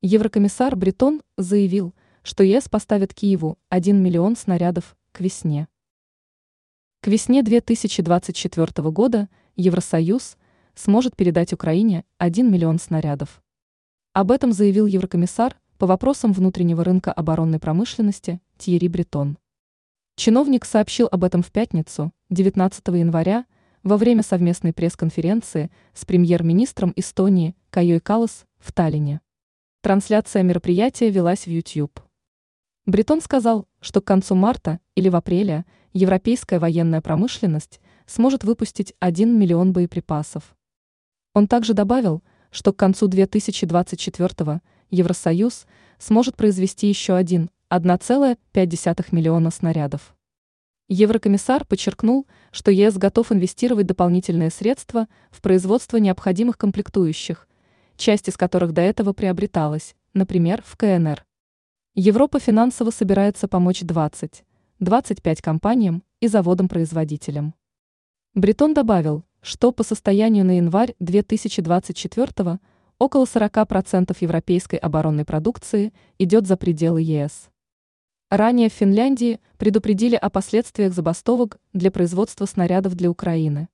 Еврокомиссар Бретон заявил, что ЕС поставит Киеву 1 миллион снарядов к весне. К весне 2024 года Евросоюз сможет передать Украине 1 миллион снарядов. Об этом заявил еврокомиссар по вопросам внутреннего рынка оборонной промышленности Тьерри Бретон. Чиновник сообщил об этом в пятницу, 19 января, во время совместной пресс-конференции с премьер-министром Эстонии Кайой Калас в Таллине. Трансляция мероприятия велась в YouTube. Бретон сказал, что к концу марта или в апреле европейская военная промышленность сможет выпустить 1 миллион боеприпасов. Он также добавил, что к концу 2024 Евросоюз сможет произвести еще один 1,5 миллиона снарядов. Еврокомиссар подчеркнул, что ЕС готов инвестировать дополнительные средства в производство необходимых комплектующих, часть из которых до этого приобреталась, например, в КНР. Европа финансово собирается помочь 20-25 компаниям и заводам-производителям. Бретон добавил, что по состоянию на январь 2024 около 40% европейской оборонной продукции идет за пределы ЕС. Ранее в Финляндии предупредили о последствиях забастовок для производства снарядов для Украины.